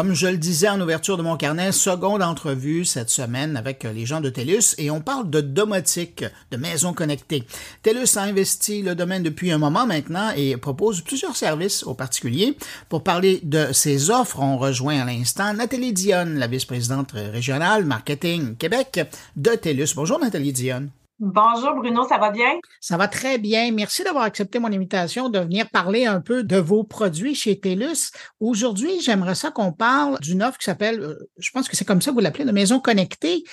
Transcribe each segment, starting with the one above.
Comme je le disais en ouverture de mon carnet, seconde entrevue cette semaine avec les gens de TELUS et on parle de domotique, de maisons connectées. TELUS a investi le domaine depuis un moment maintenant et propose plusieurs services aux particuliers. Pour parler de ses offres, on rejoint à l'instant Nathalie Dionne, la vice-présidente régionale marketing Québec de TELUS. Bonjour Nathalie Dionne. Bonjour Bruno, ça va bien? Ça va très bien. Merci d'avoir accepté mon invitation de venir parler un peu de vos produits chez TELUS. Aujourd'hui, j'aimerais ça qu'on parle d'une offre qui s'appelle, euh, je pense que c'est comme ça que vous l'appelez, de maison connectée.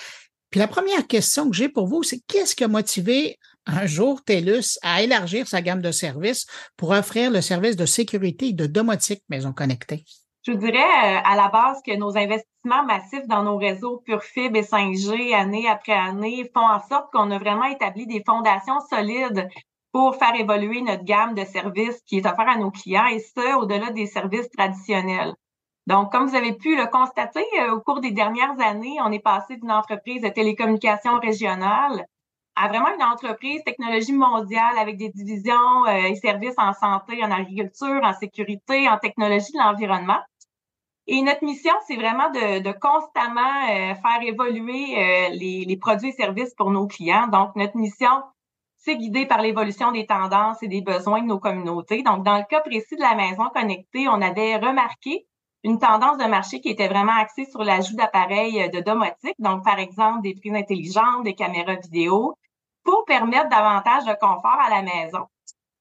Puis la première question que j'ai pour vous, c'est qu'est-ce qui a motivé un jour TELUS à élargir sa gamme de services pour offrir le service de sécurité et de domotique maison connectée? Je vous dirais euh, à la base que nos investissements massifs dans nos réseaux PureFib et 5G année après année font en sorte qu'on a vraiment établi des fondations solides pour faire évoluer notre gamme de services qui est offerte à nos clients et ce, au-delà des services traditionnels. Donc, comme vous avez pu le constater, euh, au cours des dernières années, on est passé d'une entreprise de télécommunications régionale à vraiment une entreprise technologie mondiale avec des divisions euh, et services en santé, en agriculture, en sécurité, en technologie de l'environnement. Et notre mission, c'est vraiment de, constamment euh, faire évoluer euh, les, produits et services pour nos clients. Donc, notre mission, c'est guidé par l'évolution des tendances et des besoins de nos communautés. Donc, dans le cas précis de la maison connectée, on avait remarqué une tendance de marché qui était vraiment axée sur l'ajout d'appareils euh, de domotique. Donc, par exemple, des prises intelligentes, des caméras vidéo, pour permettre davantage de confort à la maison.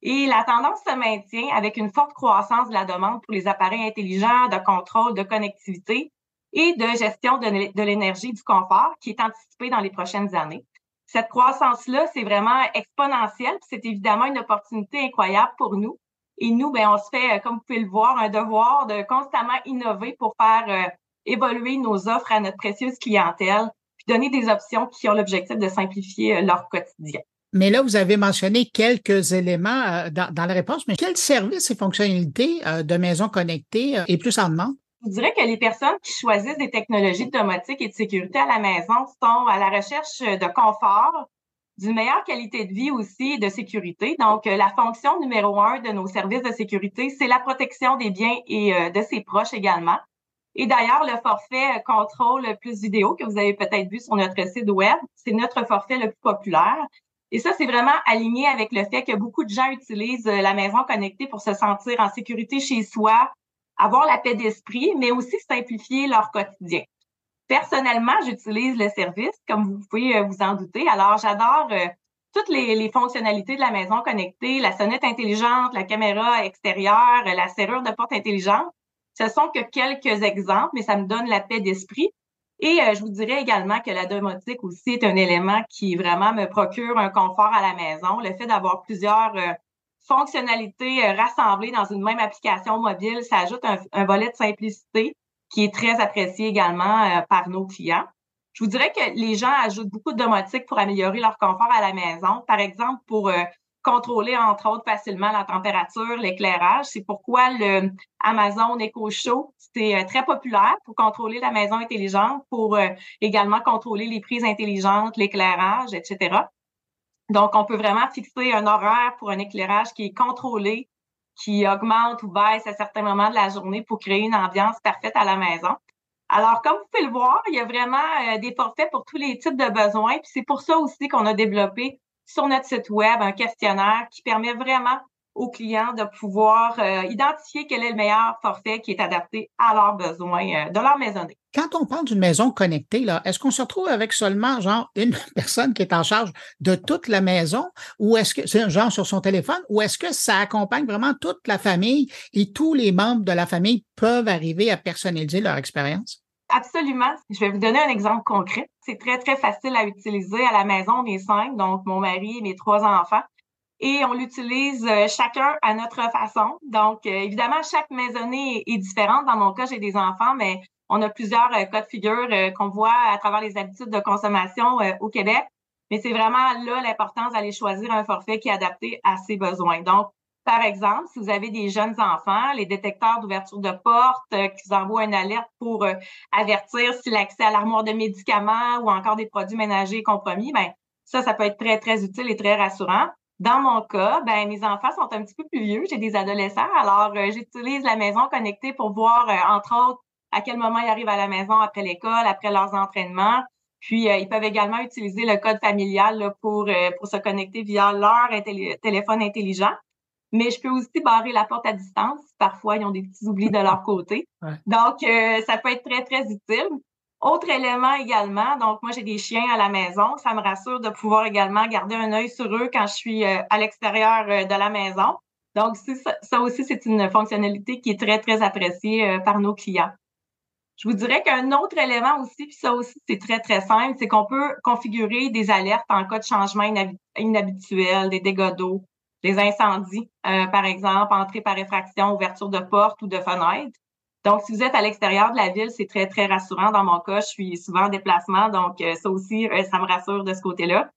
Et la tendance se maintient avec une forte croissance de la demande pour les appareils intelligents de contrôle, de connectivité et de gestion de l'énergie du confort qui est anticipée dans les prochaines années. Cette croissance-là, c'est vraiment exponentiel. C'est évidemment une opportunité incroyable pour nous. Et nous, ben, on se fait, comme vous pouvez le voir, un devoir de constamment innover pour faire euh, évoluer nos offres à notre précieuse clientèle, puis donner des options qui ont l'objectif de simplifier euh, leur quotidien. Mais là, vous avez mentionné quelques éléments euh, dans, la réponse, mais quels services et fonctionnalités euh, de maisons connectées euh, est plus en demande? Je dirais que les personnes qui choisissent des technologies de domotique et de sécurité à la maison sont à la recherche de confort, d'une meilleure qualité de vie aussi et de sécurité. Donc, la fonction numéro un de nos services de sécurité, c'est la protection des biens et de ses proches également. Et d'ailleurs, le forfait contrôle plus vidéo que vous avez peut-être vu sur notre site web, c'est notre forfait le plus populaire. Et ça, c'est vraiment aligné avec le fait que beaucoup de gens utilisent euh, la maison connectée pour se sentir en sécurité chez soi, avoir la paix d'esprit, mais aussi simplifier leur quotidien. Personnellement, j'utilise le service, comme vous pouvez euh, vous en douter. Alors, j'adore euh, toutes les, fonctionnalités de la maison connectée, la sonnette intelligente, la caméra extérieure, la serrure de porte intelligente. Ce sont que quelques exemples, mais ça me donne la paix d'esprit. Et euh, je vous dirais également que la domotique aussi est un élément qui vraiment me procure un confort à la maison. Le fait d'avoir plusieurs euh, fonctionnalités euh, rassemblées dans une même application mobile, ça ajoute un, volet de simplicité qui est très apprécié également par nos clients. Je vous dirais que les gens ajoutent beaucoup de domotique pour améliorer leur confort à la maison. Par exemple, pour contrôler, entre autres, facilement la température, l'éclairage. C'est pourquoi le Amazon Echo Show, c'est euh, très populaire pour contrôler la maison intelligente, pour euh, également contrôler les prises intelligentes, l'éclairage, etc. Donc, on peut vraiment fixer un horaire pour un éclairage qui est contrôlé, qui augmente ou baisse à certains moments de la journée pour créer une ambiance parfaite à la maison. Alors, comme vous pouvez le voir, il y a vraiment euh, des forfaits pour tous les types de besoins. Puis c'est pour ça aussi qu'on a développé sur notre site web un questionnaire qui permet vraiment aux clients de pouvoir euh, identifier quel est le meilleur forfait qui est adapté à leurs besoins euh, de leur maisonnée. Quand on parle d'une maison connectée, là, est-ce qu'on se retrouve avec seulement genre une personne qui est en charge de toute la maison? Ou est-ce que c'est genre sur son téléphone? Ou est-ce que ça accompagne vraiment toute la famille et tous les membres de la famille peuvent arriver à personnaliser leur expérience? Absolument. Je vais vous donner un exemple concret. C'est très, très facile à utiliser à la maison. On est cinq, donc mon mari et mes trois enfants. Et on l'utilise euh, chacun à notre façon. Donc, euh, évidemment, chaque maisonnée est différente. Dans mon cas, j'ai des enfants, mais on a plusieurs euh, cas de figure qu'on voit à travers les habitudes de consommation au Québec. Mais c'est vraiment là l'importance d'aller choisir un forfait qui est adapté à ses besoins. Donc, par exemple, si vous avez des jeunes enfants, les détecteurs d'ouverture de porte euh, qui vous envoient une alerte pour euh, avertir si l'accès à l'armoire de médicaments ou encore des produits ménagers est compromis, ben ça, ça peut être très, très utile et très rassurant. Dans mon cas, ben mes enfants sont un petit peu plus vieux, j'ai des adolescents, alors euh, j'utilise la maison connectée pour voir, entre autres, à quel moment ils arrivent à la maison après l'école, après leurs entraînements. Puis, ils peuvent également utiliser le code familial pour, euh, pour se connecter via leur téléphone intelligent. Mais je peux aussi barrer la porte à distance. Parfois, ils ont des petits oublis de leur côté. Donc, euh, ça peut être très, très utile. Autre élément également, donc moi j'ai des chiens à la maison, ça me rassure de pouvoir également garder un œil sur eux quand je suis à l'extérieur de la maison. Donc ça, ça aussi c'est une fonctionnalité qui est très très appréciée par nos clients. Je vous dirais qu'un autre élément aussi, puis ça aussi, c'est très, très simple, c'est qu'on peut configurer des alertes en cas de changement inhabituel, des dégâts d'eau, des incendies, euh, par exemple, entrée par effraction, ouverture de porte ou de fenêtre. Donc, si vous êtes à l'extérieur de la ville, c'est très, très rassurant. Dans mon cas, je suis souvent en déplacement, donc euh, ça aussi, euh, ça me rassure de ce côté-là.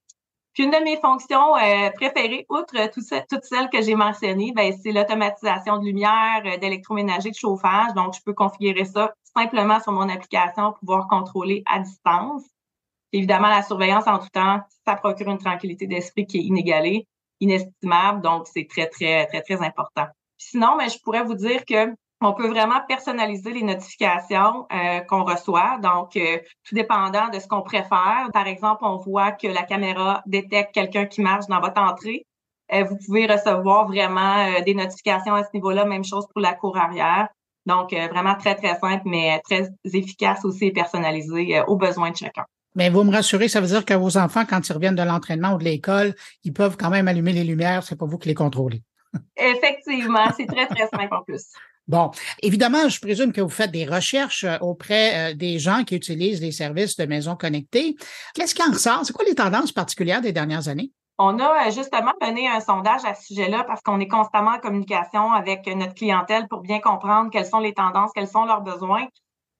Puis une de mes fonctions préférées, outre toutes celles que j'ai mentionnées, ben, c'est l'automatisation de lumière, d'électroménager, de chauffage. Donc, je peux configurer ça simplement sur mon application, pouvoir contrôler à distance. Évidemment, la surveillance en tout temps, ça procure une tranquillité d'esprit qui est inégalée, inestimable, donc c'est très, très, très, très important. sinon, mais je pourrais vous dire que on peut vraiment personnaliser les notifications euh, qu'on reçoit. Donc, euh, tout dépendant de ce qu'on préfère. Par exemple, on voit que la caméra détecte quelqu'un qui marche dans votre entrée. Euh, vous pouvez recevoir vraiment des notifications à ce niveau-là. Même chose pour la cour arrière. Donc, euh, vraiment très, très simple, mais très efficace aussi et personnalisé euh, aux besoins de chacun. Mais vous me rassurez, ça veut dire que vos enfants, quand ils reviennent de l'entraînement ou de l'école, ils peuvent quand même allumer les lumières, c'est pas vous qui les contrôlez. Effectivement, c'est très, très simple en plus. Bon, évidemment, je présume que vous faites des recherches euh, auprès des gens qui utilisent les services de maisons connectées. Qu'est-ce qui en ressort? C'est quoi les tendances particulières des dernières années? On a euh, justement mené un sondage à ce sujet-là parce qu'on est constamment en communication avec notre clientèle pour bien comprendre quelles sont les tendances, quels sont leurs besoins.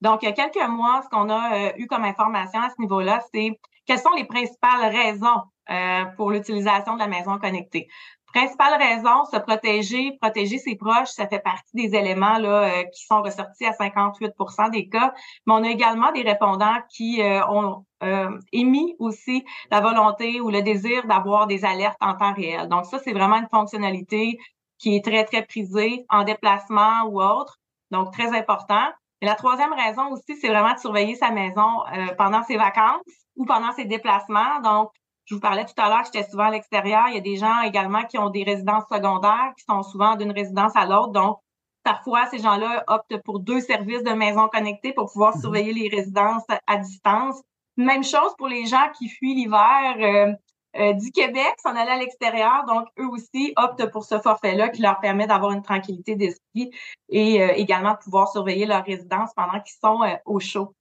Donc, il y a quelques mois, ce qu'on a euh, eu comme information à ce niveau-là, c'est quelles sont les principales raisons euh, pour l'utilisation de la maison connectée. Principale raison, se protéger, protéger ses proches, ça fait partie des éléments là, euh, qui sont ressortis à 58% des cas. Mais on a également des répondants qui euh, ont euh, émis aussi la volonté ou le désir d'avoir des alertes en temps réel. Donc ça, c'est vraiment une fonctionnalité qui est très, très prisée en déplacement ou autre. Donc, très important. Et la troisième raison aussi, c'est vraiment de surveiller sa maison pendant ses vacances ou pendant ses déplacements. Donc, je vous parlais tout à l'heure, j'étais souvent à l'extérieur. Il y a des gens également qui ont des résidences secondaires, qui sont souvent d'une résidence à l'autre. Donc, parfois, ces gens-là optent pour deux services de maison connectée pour pouvoir mhm. surveiller les résidences à distance. Même chose pour les gens qui fuient l'hiver euh, euh, du Québec, s'en aller à l'extérieur. Donc, eux aussi optent pour ce forfait-là qui leur permet d'avoir une tranquillité d'esprit et euh, également de pouvoir surveiller leur résidence pendant qu'ils sont au chaud.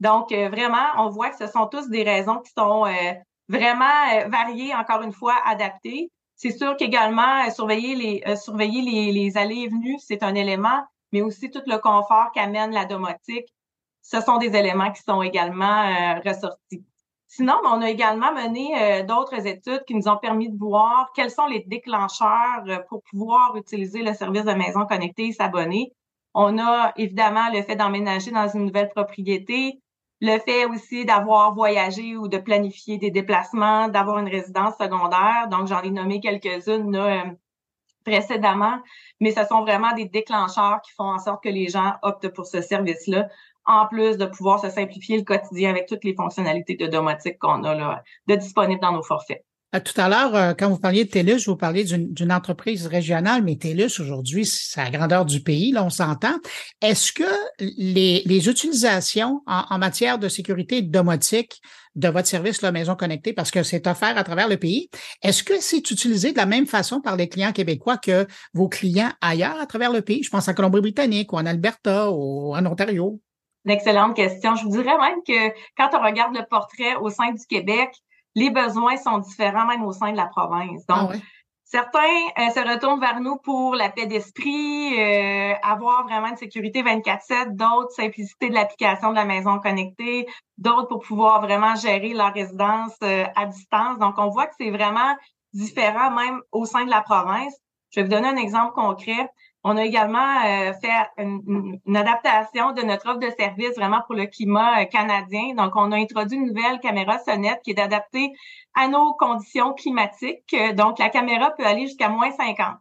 Donc, vraiment, on voit que ce sont tous des raisons qui sont vraiment euh, varié, encore une fois, adapté. C'est sûr qu'également, euh, surveiller les euh, surveiller les, les allées et venues, c'est un élément, mais aussi tout le confort qu'amène la domotique, ce sont des éléments qui sont également ressortis. Sinon, on a également mené d'autres études qui nous ont permis de voir quels sont les déclencheurs pour pouvoir utiliser le service de maison connectée et s'abonner. On a évidemment le fait d'emménager dans une nouvelle propriété, le fait aussi d'avoir voyagé ou de planifier des déplacements, d'avoir une résidence secondaire. Donc, j'en ai nommé quelques-unes euh, précédemment, mais ce sont vraiment des déclencheurs qui font en sorte que les gens optent pour ce service-là, en plus de pouvoir se simplifier le quotidien avec toutes les fonctionnalités de domotique qu'on a là, de disponibles dans nos forfaits. Euh, tout à l'heure, euh, quand vous parliez de TELUS, vous parliez d'une entreprise régionale, mais TELUS, aujourd'hui, c'est la grandeur du pays, là, on s'entend. Est-ce que les, les utilisations en, en, matière de sécurité domotique de votre service, la Maison Connectée, parce que c'est offert à travers le pays, est-ce que c'est utilisé de la même façon par les clients québécois que vos clients ailleurs à travers le pays? Je pense en Colombie-Britannique ou en Alberta ou en Ontario. Une excellente question. Je vous dirais même que quand on regarde le portrait au sein du Québec, les besoins sont différents même au sein de la province. Donc, ah certains euh, se retournent vers nous pour la paix d'esprit, euh, avoir vraiment une sécurité 24/7, d'autres simplicité de l'application de la maison connectée, d'autres pour pouvoir vraiment gérer leur résidence euh, à distance. Donc, on voit que c'est vraiment différent même au sein de la province. Je vais vous donner un exemple concret. On a également euh, fait une, adaptation de notre offre de service vraiment pour le climat euh, canadien. Donc, on a introduit une nouvelle caméra sonnette qui est adaptée à nos conditions climatiques. Donc, la caméra peut aller jusqu'à moins 50.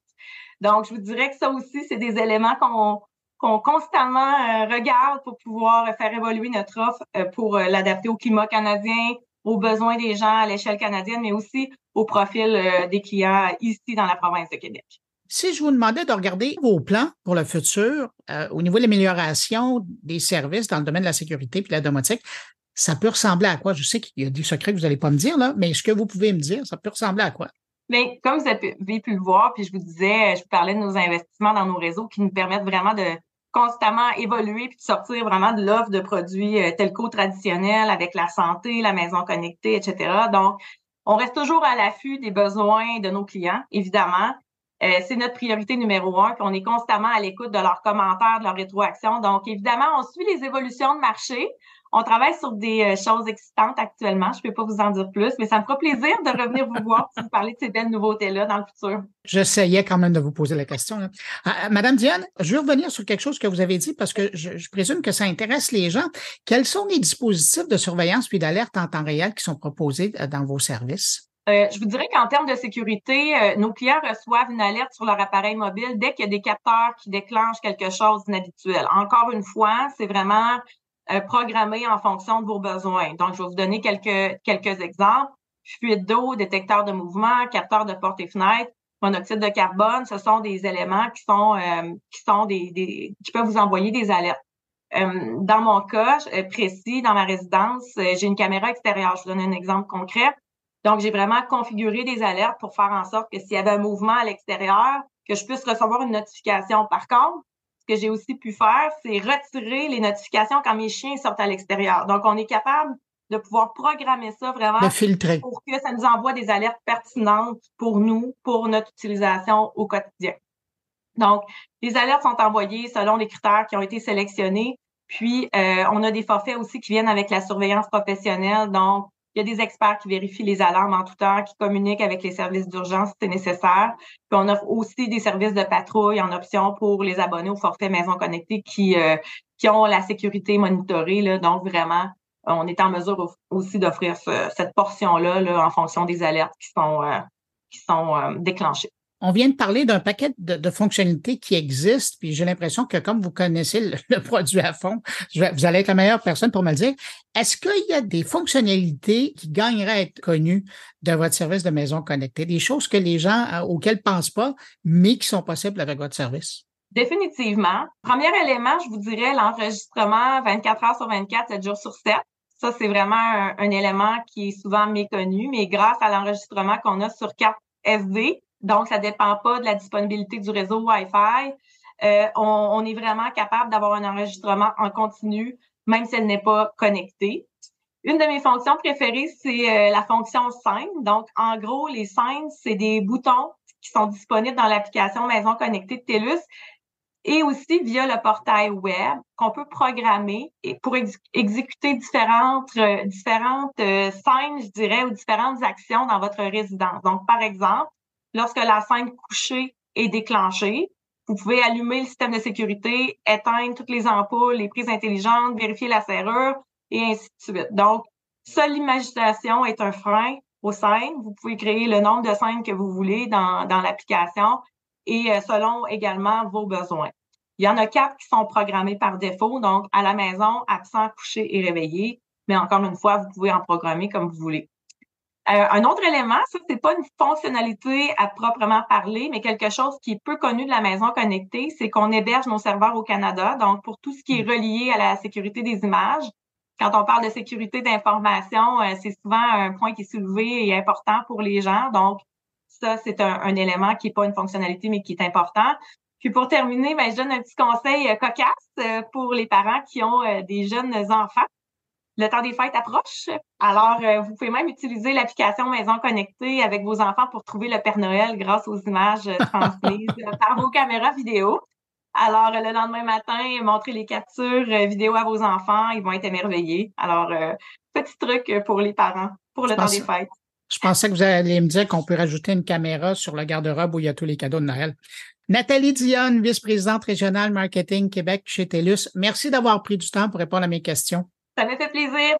Donc, je vous dirais que ça aussi, c'est des éléments qu'on qu'on constamment regarde pour pouvoir faire évoluer notre offre pour l'adapter au climat canadien, aux besoins des gens à l'échelle canadienne, mais aussi au profil des clients ici dans la province de Québec. Si je vous demandais de regarder vos plans pour le futur au niveau de l'amélioration des services dans le domaine de la sécurité et de la domotique, ça peut ressembler à quoi? Je sais qu'il y a des secrets que vous n'allez pas me dire, là, mais ce que vous pouvez me dire, ça peut ressembler à quoi? Bien, comme vous avez pu le voir, puis je vous disais, je vous parlais de nos investissements dans nos réseaux qui nous permettent vraiment de constamment évoluer puis de sortir vraiment de l'offre de produits euh, telco traditionnels avec la santé, la maison connectée, etc. Donc, on reste toujours à l'affût des besoins de nos clients, évidemment. Euh, c'est notre priorité numéro un, puis on est constamment à l'écoute de leurs commentaires, de leurs rétroactions. Donc, évidemment, on suit les évolutions de marché. On travaille sur des euh, choses excitantes actuellement. Je ne peux pas vous en dire plus, mais ça me fera plaisir de revenir vous voir pour vous parler de ces belles nouveautés-là dans le futur. J'essayais quand même de vous poser la question. Ah, ah, Madame Diane, je vais revenir sur quelque chose que vous avez dit parce que je, présume que ça intéresse les gens. Quels sont les dispositifs de surveillance puis d'alerte en temps réel qui sont proposés euh, dans vos services? Euh, je vous dirais qu'en termes de sécurité, nos clients reçoivent une alerte sur leur appareil mobile dès qu'il y a des capteurs qui déclenchent quelque chose d'inhabituel. Encore une fois, c'est vraiment euh, programmé en fonction de vos besoins. Donc, je vais vous donner quelques, quelques exemples. Fuite d'eau, détecteur de mouvement, capteur de porte et fenêtre, monoxyde de carbone, ce sont des éléments qui sont euh, qui sont des, des, qui peuvent vous envoyer des alertes. Euh, dans mon cas précis, dans ma résidence, j'ai une caméra extérieure. Je vous donne un exemple concret. Donc, j'ai vraiment configuré des alertes pour faire en sorte que s'il y avait un mouvement à l'extérieur, que je puisse recevoir une notification. Par contre, ce que j'ai aussi pu faire, c'est retirer les notifications quand mes chiens sortent à l'extérieur. Donc, on est capable de pouvoir programmer ça vraiment pour que ça nous envoie des alertes pertinentes pour nous, pour notre utilisation au quotidien. Donc, les alertes sont envoyées selon les critères qui ont été sélectionnés. Puis, euh, on a des forfaits aussi qui viennent avec la surveillance professionnelle. Donc, il y a des experts qui vérifient les alarmes en tout temps, qui communiquent avec les services d'urgence si c'est nécessaire. Puis on offre aussi des services de patrouille en option pour les abonnés au forfait Maison Connectée qui, euh, qui ont la sécurité monitorée. Là. Donc, vraiment, on est en mesure aussi d'offrir cette portion-là là, en fonction des alertes qui sont, euh, qui sont euh, déclenchées. On vient de parler d'un paquet de, fonctionnalités qui existent, puis j'ai l'impression que comme vous connaissez le, produit à fond, vous allez être la meilleure personne pour me le dire. Est-ce qu'il y a des fonctionnalités qui gagneraient à être connues de votre service de maison connectée, des choses que les gens euh, auxquelles pensent pas, mais qui sont possibles avec votre service? Définitivement. Premier élément, je vous dirais l'enregistrement 24 heures sur 24, 7 jours sur 7. Ça, c'est vraiment un, un, élément qui est souvent méconnu, mais grâce à l'enregistrement qu'on a sur carte SD, donc, ça ne dépend pas de la disponibilité du réseau Wi-Fi. Euh, on, est vraiment capable d'avoir un enregistrement en continu, même si elle n'est pas connectée. Une de mes fonctions préférées, c'est euh, la fonction scène. Donc, en gros, les scènes, c'est des boutons qui sont disponibles dans l'application Maison connectée de TELUS et aussi via le portail web qu'on peut programmer pour exécuter différentes euh, différentes scènes, je dirais, ou différentes actions dans votre résidence. Donc, par exemple, lorsque la scène couchée est déclenchée. Vous pouvez allumer le système de sécurité, éteindre toutes les ampoules, les prises intelligentes, vérifier la serrure et ainsi de suite. Donc, seule l'imagination est un frein aux scènes. Vous pouvez créer le nombre de scènes que vous voulez dans, dans l'application et euh, selon également vos besoins. Il y en a quatre qui sont programmés par défaut, donc à la maison, absent, couché et réveillé. Mais encore une fois, vous pouvez en programmer comme vous voulez. Euh, un autre élément, ça, c'est pas une fonctionnalité à proprement parler, mais quelque chose qui est peu connu de la maison connectée, c'est qu'on héberge nos serveurs au Canada. Donc, pour tout ce qui est relié à la sécurité des images, quand on parle de sécurité d'information, euh, c'est souvent un point qui est soulevé et important pour les gens. Donc, ça, c'est un, élément qui n'est pas une fonctionnalité, mais qui est important. Puis pour terminer, ben, je donne un petit conseil euh, cocasse pour les parents qui ont des jeunes enfants le temps des fêtes approche. Alors, euh, vous pouvez même utiliser l'application Maison Connectée avec vos enfants pour trouver le Père Noël grâce aux images euh, transmises euh, par vos caméras vidéo. Alors, le lendemain matin, montrez les captures vidéo à vos enfants, ils vont être émerveillés. Alors, petit truc pour les parents pour le temps des fêtes. Je pensais que vous alliez me dire qu'on peut rajouter une caméra sur le garde-robe où il y a tous les cadeaux de Noël. Nathalie Dionne, vice-présidente régionale marketing Québec chez TELUS, merci d'avoir pris du temps pour répondre à mes questions. Ça me fait plaisir.